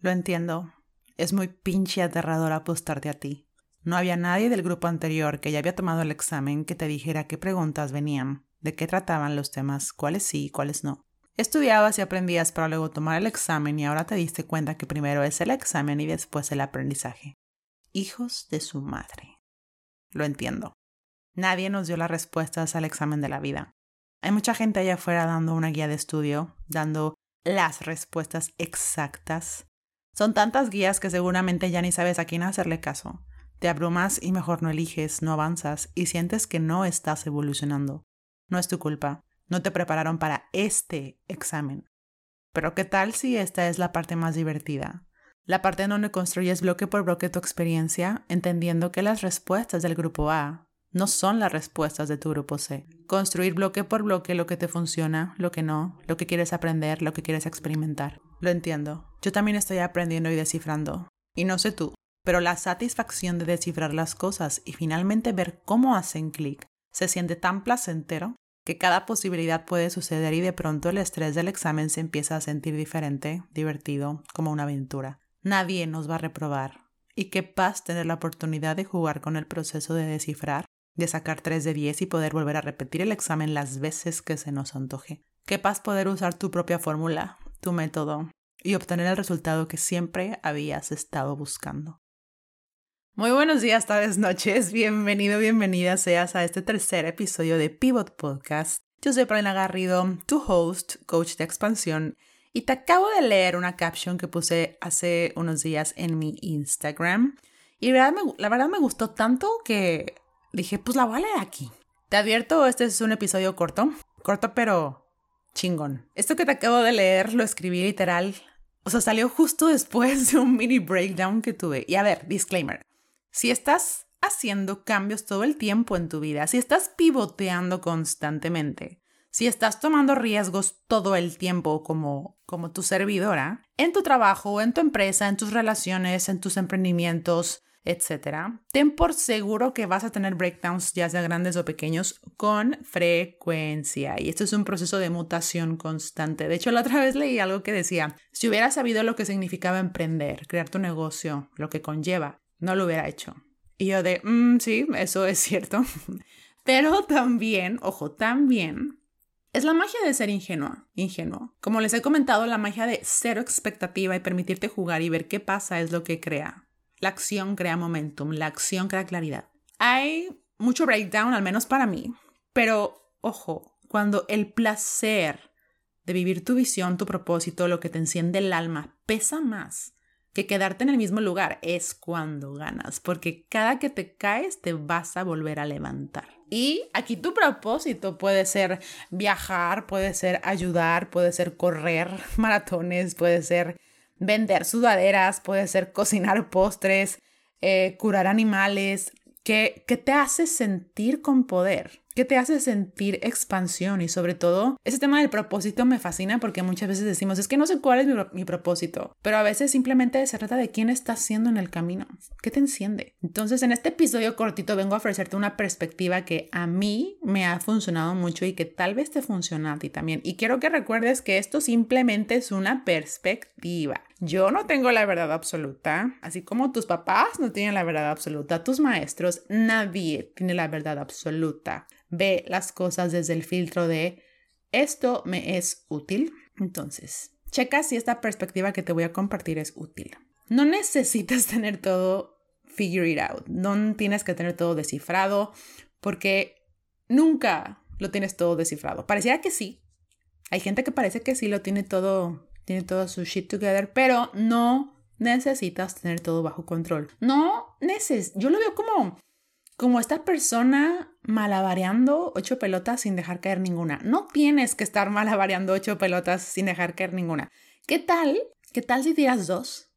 Lo entiendo. Es muy pinche aterrador apostarte a ti. No había nadie del grupo anterior que ya había tomado el examen que te dijera qué preguntas venían, de qué trataban los temas, cuáles sí y cuáles no. Estudiabas y aprendías para luego tomar el examen y ahora te diste cuenta que primero es el examen y después el aprendizaje. Hijos de su madre. Lo entiendo. Nadie nos dio las respuestas al examen de la vida. Hay mucha gente allá afuera dando una guía de estudio, dando las respuestas exactas. Son tantas guías que seguramente ya ni sabes a quién hacerle caso. Te abrumas y mejor no eliges, no avanzas y sientes que no estás evolucionando. No es tu culpa. No te prepararon para este examen. Pero ¿qué tal si esta es la parte más divertida? La parte donde construyes bloque por bloque tu experiencia, entendiendo que las respuestas del grupo A no son las respuestas de tu grupo C. Construir bloque por bloque lo que te funciona, lo que no, lo que quieres aprender, lo que quieres experimentar. Lo entiendo. Yo también estoy aprendiendo y descifrando. Y no sé tú, pero la satisfacción de descifrar las cosas y finalmente ver cómo hacen clic se siente tan placentero que cada posibilidad puede suceder y de pronto el estrés del examen se empieza a sentir diferente, divertido, como una aventura. Nadie nos va a reprobar. Y qué paz tener la oportunidad de jugar con el proceso de descifrar, de sacar 3 de 10 y poder volver a repetir el examen las veces que se nos antoje. Qué paz poder usar tu propia fórmula, tu método, y obtener el resultado que siempre habías estado buscando. Muy buenos días, tardes, noches. Bienvenido, bienvenida seas a este tercer episodio de Pivot Podcast. Yo soy Paulina Garrido, tu host, coach de expansión, y te acabo de leer una caption que puse hace unos días en mi Instagram. Y la verdad, me, la verdad me gustó tanto que dije, pues la voy a leer aquí. Te advierto, este es un episodio corto, corto pero chingón. Esto que te acabo de leer lo escribí literal. O sea, salió justo después de un mini breakdown que tuve. Y a ver, disclaimer. Si estás haciendo cambios todo el tiempo en tu vida, si estás pivoteando constantemente, si estás tomando riesgos todo el tiempo como, como tu servidora, en tu trabajo, en tu empresa, en tus relaciones, en tus emprendimientos, etc., ten por seguro que vas a tener breakdowns, ya sea grandes o pequeños, con frecuencia. Y esto es un proceso de mutación constante. De hecho, la otra vez leí algo que decía, si hubieras sabido lo que significaba emprender, crear tu negocio, lo que conlleva, no lo hubiera hecho. Y yo de, mm, sí, eso es cierto. Pero también, ojo, también es la magia de ser ingenua, ingenuo. Como les he comentado, la magia de cero expectativa y permitirte jugar y ver qué pasa es lo que crea. La acción crea momentum, la acción crea claridad. Hay mucho breakdown, al menos para mí, pero ojo, cuando el placer de vivir tu visión, tu propósito, lo que te enciende el alma, pesa más que quedarte en el mismo lugar es cuando ganas, porque cada que te caes te vas a volver a levantar. Y aquí tu propósito puede ser viajar, puede ser ayudar, puede ser correr maratones, puede ser vender sudaderas, puede ser cocinar postres, eh, curar animales, que, que te hace sentir con poder. ¿Qué te hace sentir expansión? Y sobre todo, ese tema del propósito me fascina porque muchas veces decimos, es que no sé cuál es mi, propósito, pero a veces simplemente se trata de quién estás siendo en el camino, qué te enciende. Entonces, en este episodio cortito vengo a ofrecerte una perspectiva que a mí me ha funcionado mucho y que tal vez te funcione a ti también. Y quiero que recuerdes que esto simplemente es una perspectiva. Yo no tengo la verdad absoluta, así como tus papás no tienen la verdad absoluta, tus maestros, nadie tiene la verdad absoluta ve las cosas desde el filtro de esto me es útil. Entonces, checa si esta perspectiva que te voy a compartir es útil. No necesitas tener todo figure out, no tienes que tener todo descifrado porque nunca lo tienes todo descifrado. Pareciera que sí. Hay gente que parece que sí lo tiene todo, tiene todo su shit together, pero no necesitas tener todo bajo control. No neces, yo lo veo como como esta persona malabareando ocho pelotas sin dejar caer ninguna. No tienes que estar malabareando ocho pelotas sin dejar caer ninguna. ¿Qué tal? ¿Qué tal si tiras dos?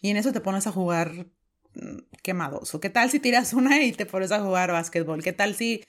Y en eso te pones a jugar mm, quemados. ¿O qué tal si tiras una y te pones a jugar básquetbol? ¿Qué tal si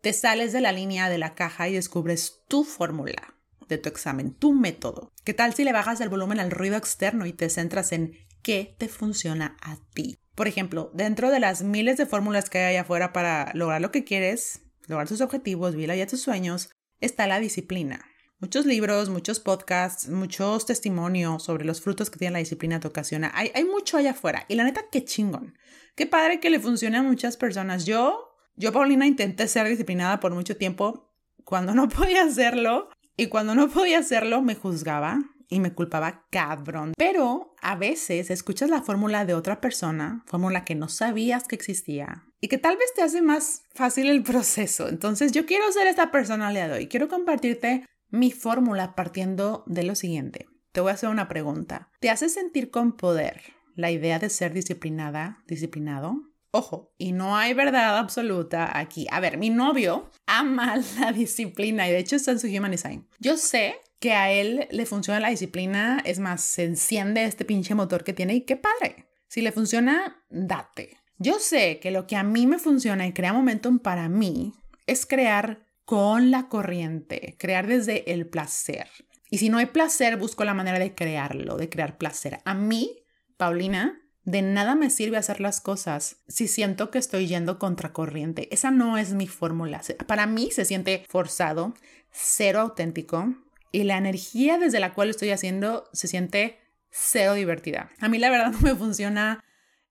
te sales de la línea de la caja y descubres tu fórmula de tu examen, tu método? ¿Qué tal si le bajas el volumen al ruido externo y te centras en qué te funciona a ti? Por ejemplo, dentro de las miles de fórmulas que hay allá afuera para lograr lo que quieres, lograr tus objetivos, vivir ya tus sueños, está la disciplina. muchos libros, muchos podcasts, muchos testimonios sobre los frutos que tiene la disciplina te ocasiona. Hay, mucho allá afuera. Y la neta, qué chingón. Qué padre que le funcione a muchas personas. Yo, yo, Paulina, intenté ser disciplinada por mucho tiempo. Cuando no podía hacerlo, y cuando no podía hacerlo, me juzgaba y me culpaba cabrón. Pero a veces escuchas la fórmula de otra persona, fórmula que no sabías que existía y que tal vez te hace más fácil el proceso. Entonces yo quiero ser esta persona de hoy. Quiero compartirte mi fórmula partiendo de lo siguiente. Te voy a hacer una pregunta. ¿Te hace sentir con poder la idea de ser disciplinada, disciplinado? Ojo, y no hay verdad absoluta aquí. A ver, mi novio ama la disciplina y de hecho está en su Human Design. Yo sé que a él le funciona la disciplina, es más, se enciende este pinche motor que tiene y qué padre. Si le funciona, date. Yo sé que lo que a mí me funciona y crea momentum para mí es crear con la corriente, crear desde el placer. Y si no hay placer, busco la manera de crearlo, de crear placer. A mí, Paulina, de nada me sirve hacer las cosas si siento que estoy yendo contra corriente. Esa no es mi fórmula. Para mí se siente forzado, cero auténtico, y la energía desde la cual estoy haciendo se siente cero divertida. A mí la verdad no me funciona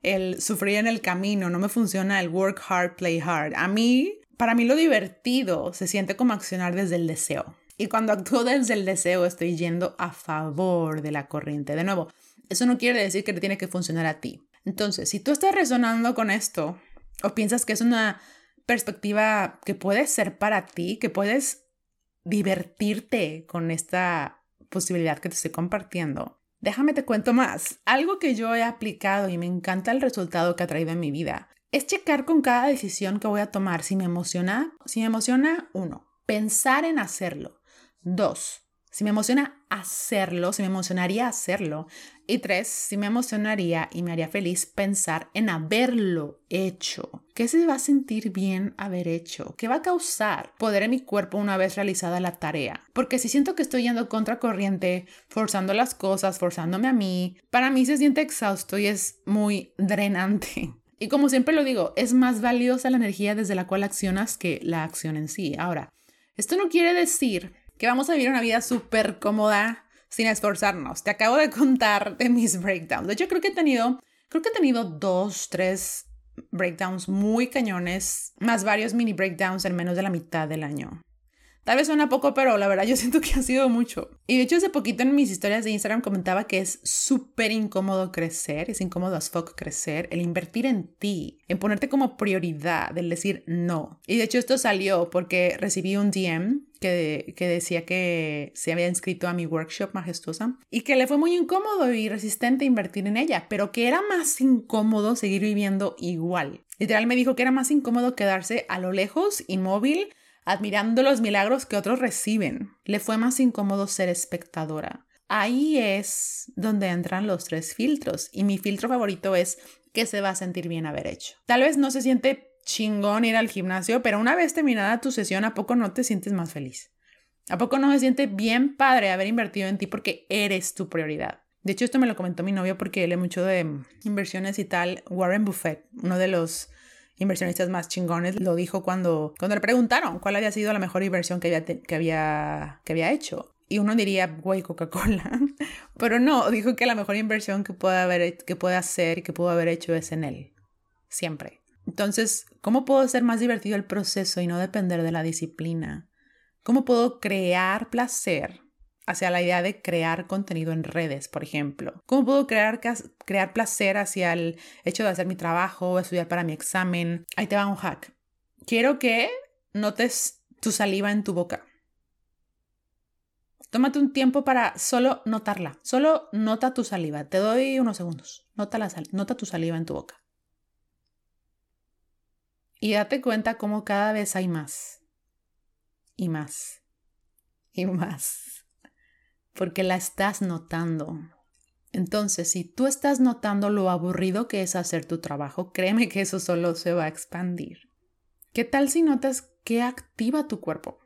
el sufrir en el camino, no me funciona el work hard, play hard. A mí, para mí lo divertido se siente como accionar desde el deseo. Y cuando actúo desde el deseo estoy yendo a favor de la corriente. De nuevo, eso no quiere decir que te tiene que funcionar a ti. Entonces, si tú estás resonando con esto o piensas que es una perspectiva que puede ser para ti, que puedes divertirte con esta posibilidad que te estoy compartiendo, déjame te cuento más. Algo que yo he aplicado y me encanta el resultado que ha traído en mi vida es checar con cada decisión que voy a tomar si me emociona. Si me emociona, uno, pensar en hacerlo. Dos, si me emociona hacerlo, si me emocionaría hacerlo. Y tres, si me emocionaría y me haría feliz pensar en haberlo hecho. ¿Qué se va a sentir bien haber hecho? ¿Qué va a causar poder en mi cuerpo una vez realizada la tarea? Porque si siento que estoy yendo contra corriente, forzando las cosas, forzándome a mí, para mí se siente exhausto y es muy drenante. Y como siempre lo digo, es más valiosa la energía desde la cual accionas que la acción en sí. Ahora, esto no quiere decir que vamos a vivir una vida súper cómoda sin esforzarnos. Te acabo de contar de mis breakdowns. De hecho, creo que he tenido, creo que he tenido dos, tres breakdowns muy cañones, más varios mini breakdowns en menos de la mitad del año. Tal vez suena poco, pero la verdad yo siento que ha sido mucho. Y de hecho hace poquito en mis historias de Instagram comentaba que es súper incómodo crecer, es incómodo as fuck crecer, el invertir en ti, en ponerte como prioridad, el decir no. Y de hecho esto salió porque recibí un DM que, que, decía que se había inscrito a mi workshop majestuosa y que le fue muy incómodo y resistente invertir en ella, pero que era más incómodo seguir viviendo igual. Literal me dijo que era más incómodo quedarse a lo lejos, inmóvil, admirando los milagros que otros reciben. Le fue más incómodo ser espectadora. Ahí es donde entran los tres filtros y mi filtro favorito es que se va a sentir bien haber hecho. Tal vez no se siente chingón ir al gimnasio, pero una vez terminada tu sesión, ¿a poco no te sientes más feliz? ¿A poco no se siente bien padre haber invertido en ti porque eres tu prioridad? De hecho, esto me lo comentó mi novio porque él lee mucho de inversiones y tal. Warren Buffett, uno de los inversionistas más chingones, lo dijo cuando, cuando le preguntaron cuál había sido la mejor inversión que había, que había, que había hecho. Y uno diría, güey, Coca-Cola. Pero no, dijo que la mejor inversión que puede, haber, que puede hacer y que pudo haber hecho es en él. Siempre. Entonces, ¿cómo puedo hacer más divertido el proceso y no depender de la disciplina? ¿Cómo puedo crear placer hacia la idea de crear contenido en redes, por ejemplo. ¿Cómo puedo crear, crear placer hacia el hecho de hacer mi trabajo, estudiar para mi examen? Ahí te va un hack. Quiero que notes tu saliva en tu boca. Tómate un tiempo para solo notarla. Solo nota tu saliva. Te doy unos segundos. Nota, la nota tu saliva en tu boca. Y date cuenta cómo cada vez hay más. Y más. Y más porque la estás notando. Entonces, si tú estás notando lo aburrido que es hacer tu trabajo, créeme que eso solo se va a expandir. ¿Qué tal si notas qué activa tu cuerpo?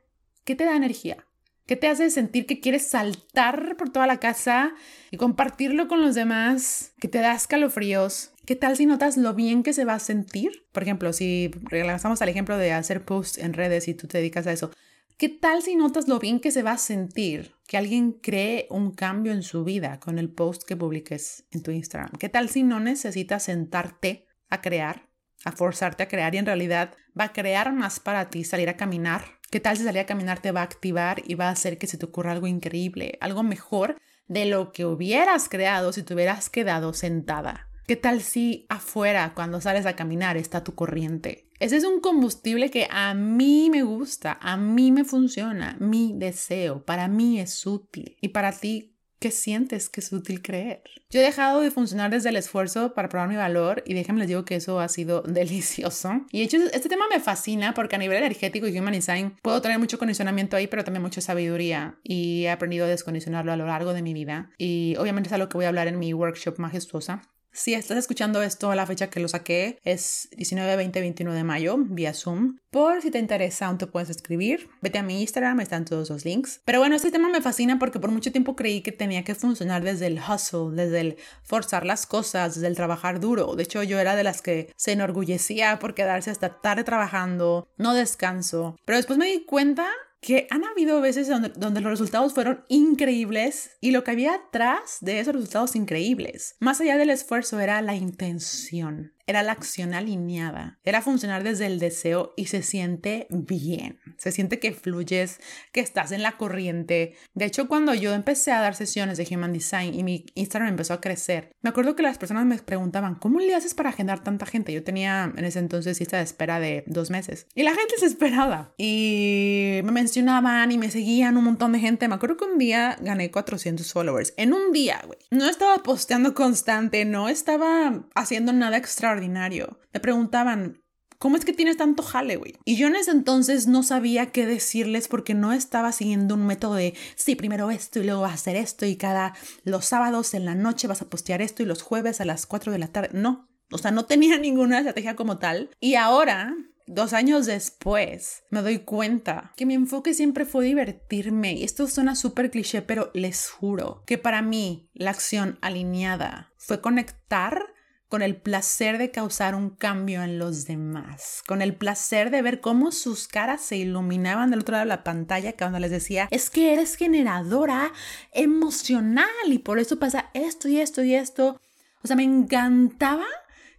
¿Qué te da energía? ¿Qué te hace sentir que quieres saltar por toda la casa y compartirlo con los demás? ¿Qué te da escalofríos? ¿Qué tal si notas lo bien que se va a sentir? Por ejemplo, si regresamos al ejemplo de hacer posts en redes y tú te dedicas a eso, ¿Qué tal si notas lo bien que se va a sentir que alguien cree un cambio en su vida con el post que publiques en tu Instagram? ¿Qué tal si no necesitas sentarte a crear, a forzarte a crear y en realidad va a crear más para ti salir a caminar? ¿Qué tal si salir a caminar te va a activar y va a hacer que se te ocurra algo increíble, algo mejor de lo que hubieras creado si te hubieras quedado sentada? ¿Qué tal si afuera, cuando sales a caminar, está tu corriente? Ese es un combustible que a mí me gusta, a mí me funciona, mi deseo, para mí es útil. Y para ti, ¿Qué sientes que es útil creer? Yo he dejado de funcionar desde el esfuerzo para probar mi valor y déjenme les digo que eso ha sido delicioso. Y de hecho, este tema me fascina porque a nivel energético y human design puedo tener mucho condicionamiento ahí, pero también mucha sabiduría y he aprendido a descondicionarlo a lo largo de mi vida. Y obviamente es algo que voy a hablar en mi workshop majestuosa. Si estás escuchando esto, la fecha que lo saqué es 19, 20, 21 de mayo vía Zoom. Por si te interesa, aún te puedes escribir. Vete a mi Instagram, están todos los links. Pero bueno, este tema me fascina porque por mucho tiempo creí que tenía que funcionar desde el hustle, desde el forzar las cosas, desde el trabajar duro. De hecho, yo era de las que se enorgullecía por quedarse hasta tarde trabajando, no descanso. Pero después me di cuenta que han habido veces donde, donde, los resultados fueron increíbles y lo que había atrás de esos resultados increíbles, más allá del esfuerzo, era la intención era la acción alineada, era funcionar desde el deseo y se siente bien, se siente que fluyes, que estás en la corriente. De hecho, cuando yo empecé a dar sesiones de Human Design y mi Instagram empezó a crecer, me acuerdo que las personas me preguntaban, ¿cómo le haces para agendar tanta gente? Yo tenía en ese entonces lista de espera de dos meses y la gente se esperaba y me mencionaban y me seguían un montón de gente. Me acuerdo que un día gané 400 followers. En un día, güey. No estaba posteando constante, no estaba haciendo nada extraordinario me preguntaban, ¿cómo es que tienes tanto jale? Y yo en ese entonces no sabía qué decirles porque no estaba siguiendo un método de, sí, primero esto y luego vas a hacer esto y cada los sábados en la noche vas a postear esto y los jueves a las 4 de la tarde. No, o sea, no tenía ninguna estrategia como tal. Y ahora Dos años después me doy cuenta que mi enfoque siempre fue divertirme y esto suena súper cliché, pero les juro que para mí la acción alineada fue conectar con el placer de causar un cambio en los demás, con el placer de ver cómo sus caras se iluminaban del otro lado de la pantalla cuando les decía, es que eres generadora emocional y por eso pasa esto y esto y esto. O sea, me encantaba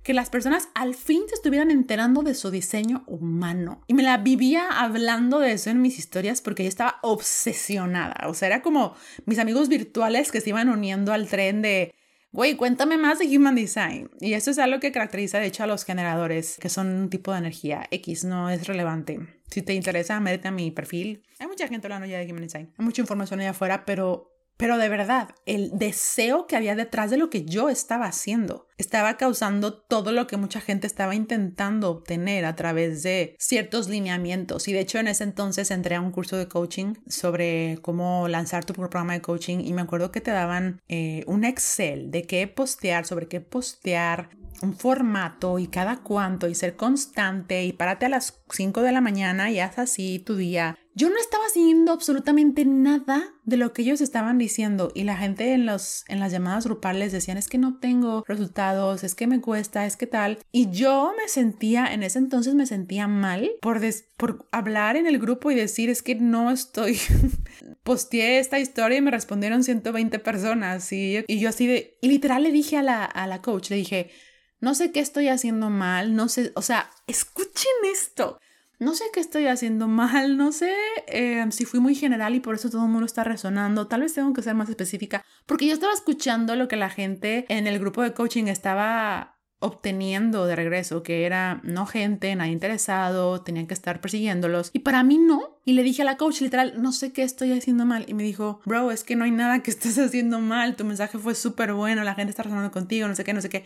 que las personas al fin se estuvieran enterando de su diseño humano. Y me la vivía hablando de eso en mis historias porque yo estaba obsesionada. O sea, era como mis amigos virtuales que se iban uniendo al tren de güey, cuéntame más de Human Design. Y eso es algo que caracteriza, de hecho, a los generadores, que son un tipo de energía X, no es relevante. Si te interesa, métete a mi perfil. Hay mucha gente hablando ya de Human Design. Hay mucha información allá afuera, pero pero de verdad, el deseo que había detrás de lo que yo estaba haciendo estaba causando todo lo que mucha gente estaba intentando obtener a través de ciertos lineamientos. Y de hecho en ese entonces entré a un curso de coaching sobre cómo lanzar tu programa de coaching y me acuerdo que te daban eh, un Excel de qué postear, sobre qué postear, un formato y cada cuánto y ser constante y párate a las 5 de la mañana y haz así tu día yo no estaba siguiendo absolutamente nada de lo que ellos estaban diciendo. Y la gente en, los, en las llamadas grupales decían es que no tengo resultados, es que me cuesta, es que tal. Y yo me sentía, en ese entonces me sentía mal por, por hablar en el grupo y decir es que no estoy... Posteé esta historia y me respondieron 120 personas. Y, y yo así de... Y literal le dije a la, a la coach, le dije, no sé qué estoy haciendo mal, no sé, o sea, escuchen esto no sé qué estoy haciendo mal, no sé eh, si fui muy general y por eso todo el mundo está resonando, tal vez tengo que ser más específica, porque yo estaba escuchando lo que la gente en el grupo de coaching estaba obteniendo de regreso, que era no gente, nadie interesado, tenían que estar persiguiéndolos. Y para mí no. Y le dije a la coach literal, no sé qué estoy haciendo mal. Y me dijo, bro, es que no hay nada que estés haciendo mal, tu mensaje fue súper bueno, la gente está resonando contigo, no sé qué, no sé qué.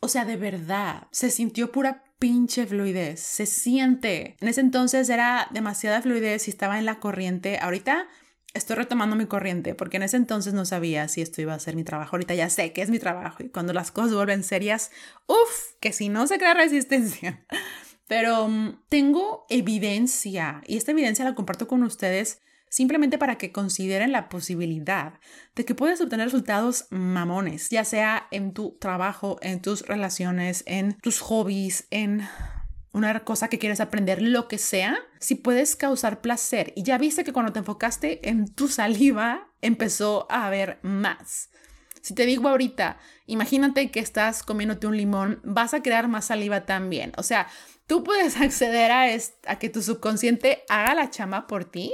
O sea, de verdad, se sintió pura pinche fluidez, se siente. En ese entonces era demasiada fluidez y estaba en la corriente. Ahorita estoy retomando mi corriente porque en ese entonces no sabía si esto iba a ser mi trabajo. Ahorita ya sé que es mi trabajo y cuando las cosas vuelven serias, uff, que si no se crea resistencia. Pero mm, tengo evidencia y esta evidencia la comparto con ustedes simplemente para que consideren la posibilidad de que puedes obtener resultados mamones, ya sea en tu trabajo, en tus relaciones, en tus hobbies, en una cosa que quieres aprender, lo que sea, si puedes causar placer. Y ya viste que cuando te enfocaste en tu saliva, empezó a haber más. Si te digo ahorita, imagínate que estás comiéndote un limón, vas a crear más saliva también. O sea, tú puedes acceder a, a que tu subconsciente haga la chamba por ti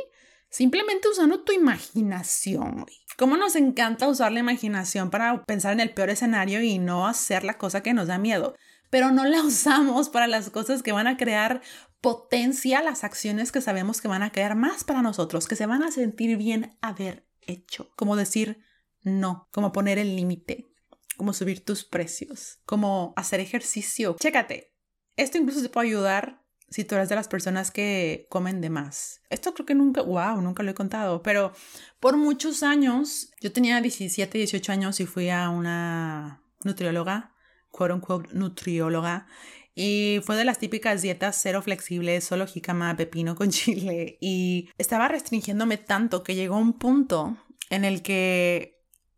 simplemente usando tu imaginación. ¿Cómo nos encanta usar la imaginación para pensar en el peor escenario y no hacer la cosa que nos da miedo? Pero no la usamos para las cosas que van a crear potencia, las acciones que sabemos que van a crear más para nosotros, que se van a sentir bien haber hecho. Como decir no, como poner el límite, como subir tus precios, como hacer ejercicio. Chécate, esto incluso te puede ayudar si tú eres de las personas que comen de más. Esto creo que nunca, wow, nunca lo he contado, pero por muchos años, yo tenía 17, 18 años y fui a una nutrióloga, quote unquote nutrióloga, y fue de las típicas dietas cero flexibles, solo jicama, pepino con chile, y estaba restringiéndome tanto que llegó un punto en el que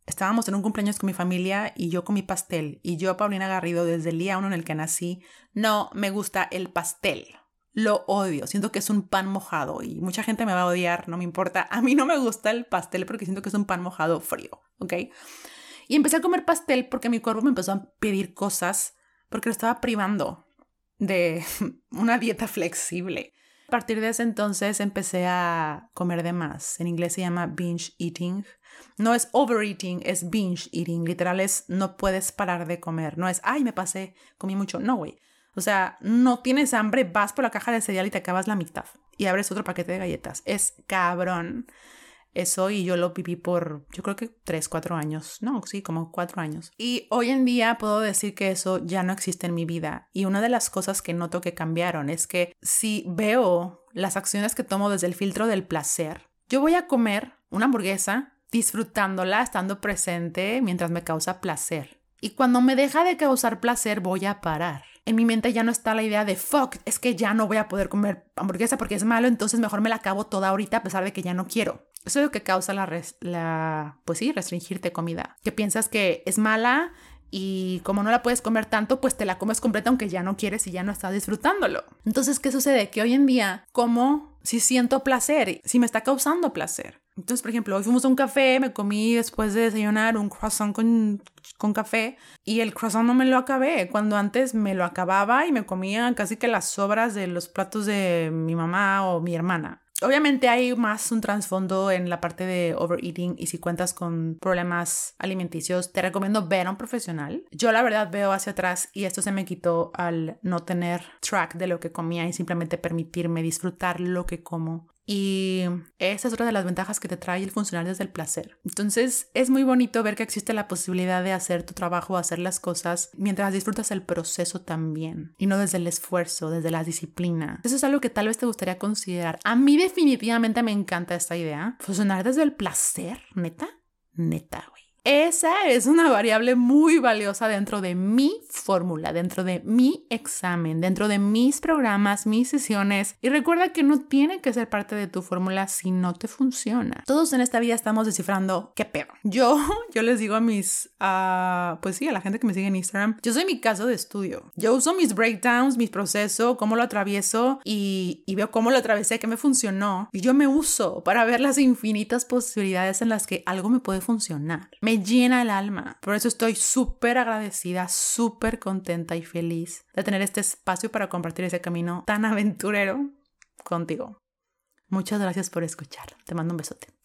estábamos en un cumpleaños con mi familia y yo con mi pastel. Y yo, Paulina Garrido, desde el día uno en el que nací, no me gusta el pastel. Lo odio, siento que es un pan mojado y mucha gente me va a odiar, no me importa. A mí no me gusta el pastel porque siento que es un pan mojado frío, ¿ok? Y empecé a comer pastel porque mi cuerpo me empezó a pedir cosas porque lo estaba privando de una dieta flexible. A partir de ese entonces empecé a comer de más. En inglés se llama binge eating. No es overeating, es binge eating. Literal es no puedes parar de comer. No es, ay, me pasé, comí mucho. No, güey. O sea, no tienes hambre, vas por la caja de cereal y te acabas la mitad. Y abres otro paquete de galletas. Es cabrón eso y yo lo viví por, yo creo que tres, cuatro años, no, sí, como cuatro años. Y hoy en día puedo decir que eso ya no existe en mi vida. Y una de las cosas que noto que cambiaron es que si veo las acciones que tomo desde el filtro del placer, yo voy a comer una hamburguesa disfrutándola, estando presente mientras me causa placer. Y cuando me deja de causar placer, voy a parar. En mi mente ya no está la idea de fuck, es que ya no voy a poder comer hamburguesa porque es malo, entonces mejor me la acabo toda ahorita a pesar de que ya no quiero. Eso es lo que causa la, pues sí, restringirte comida. Que piensas que es mala y como no la puedes comer tanto, pues te la comes completa aunque ya no quieres y ya no estás disfrutándolo. Entonces, ¿qué sucede? Que hoy en día como si siento placer, si me está causando placer. Entonces, por ejemplo, hoy fuimos a un café, me comí después de desayunar un croissant con, con café y el croissant no me lo acabé, cuando antes me lo acababa y me comía casi que las sobras de los platos de mi mamá o mi hermana. Obviamente hay más un trasfondo en la parte de overeating y si cuentas con problemas alimenticios, te recomiendo ver a un profesional. Yo la verdad veo hacia atrás y esto se me quitó al no tener track de lo que comía y simplemente permitirme disfrutar lo que como y esa es otra de las ventajas que te trae el funcionar desde el placer. Entonces es muy bonito ver que existe la posibilidad de hacer tu trabajo, hacer las cosas mientras disfrutas el proceso también y no desde el esfuerzo, desde la disciplina. Eso es algo que tal vez te gustaría considerar. A mí definitivamente me encanta esta idea. Funcionar desde el placer, neta, neta, güey. Esa es una variable muy valiosa dentro de mi fórmula, dentro de mi examen, dentro de mis programas, mis sesiones. Y recuerda que no tiene que ser parte de tu fórmula si no te funciona. Todos en esta vida estamos descifrando qué pedo. Yo, yo les digo a mis, uh, pues sí, a la gente que me sigue en Instagram, yo soy mi caso de estudio. Yo uso mis breakdowns, mis procesos, cómo lo atravieso y, y veo cómo lo atravesé, qué me funcionó. Y yo me uso para ver las infinitas posibilidades en las que algo me puede funcionar. Llena el alma. Por eso estoy súper agradecida, súper contenta y feliz de tener este espacio para compartir ese camino tan aventurero contigo. Muchas gracias por escuchar. Te mando un besote.